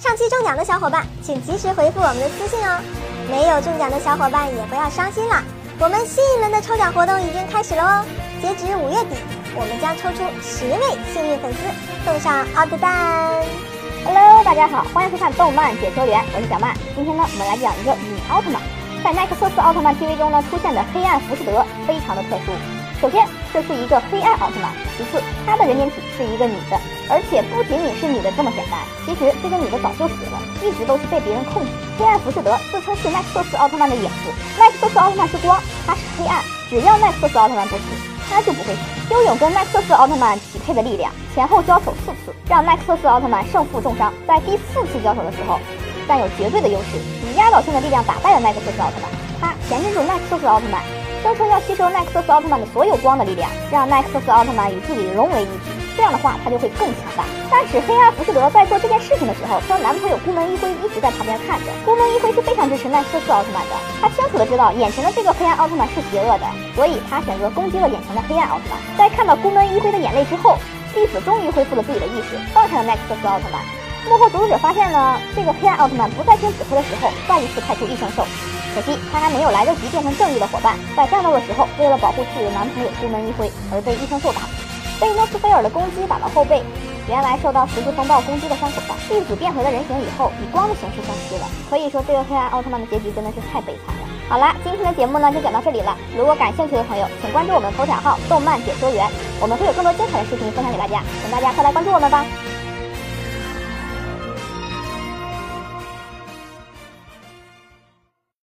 上期中奖的小伙伴，请及时回复我们的私信哦。没有中奖的小伙伴也不要伤心了，我们新一轮的抽奖活动已经开始了哦。截止五月底，我们将抽出十位幸运粉丝，送上奥特蛋。Hello，大家好，欢迎收看动漫解说员，我是小曼。今天呢，我们来讲一个女奥特曼。在奈克瑟斯奥特曼 TV 中呢，出现的黑暗浮士德非常的特殊。首先，这是一个黑暗奥特曼；其次，他的人间体是一个女的，而且不仅仅是女的这么简单。其实这个女的早就死了，一直都是被别人控制。黑暗浮士德自称是奈克瑟斯奥特曼的影子。奈克瑟斯奥特曼是光，他是黑暗，只要奈克瑟斯奥特曼不死，他就不会死。拥有跟奈克瑟斯奥特曼匹配的力量，前后交手四次，让奈克瑟斯奥特曼胜负重伤。在第四次交手的时候，占有绝对的优势，以压倒性的力量打败了奈克瑟斯奥特曼。他钳制住奈克瑟斯奥特曼，声称要吸收奈克瑟斯奥特曼的所有光的力量，让奈克瑟斯奥特曼与自己融为一体。这样的话，他就会更强大。但是黑暗浮士德在做这件事情的时候，她男朋友孤门一辉一直在旁边看着。孤门一辉是非常支持奈克瑟斯奥特曼的，他清楚的知道眼前的这个黑暗奥特曼是邪恶的，所以他选择攻击了眼前的黑暗奥特曼。在看到孤门一辉的眼泪之后，弟子终于恢复了自己的意识，放下了奈克瑟斯奥特曼。幕后主使发现呢，这个黑暗奥特曼不再听指挥的时候，再一次派出异生兽。可惜他还没有来得及变成正义的伙伴，在战斗的时候，为了保护自己的男朋友孤门一辉，而被异生兽打。被诺斯菲尔的攻击打到后背，原来受到十字风暴攻击的伤口上。粒子变回了人形以后，以光的形式消失了。可以说，这个黑暗奥特曼的结局真的是太悲惨了。好了，今天的节目呢就讲到这里了。如果感兴趣的朋友，请关注我们头条号“动漫解说员”，我们会有更多精彩的视频分享给大家，请大家快来关注我们吧。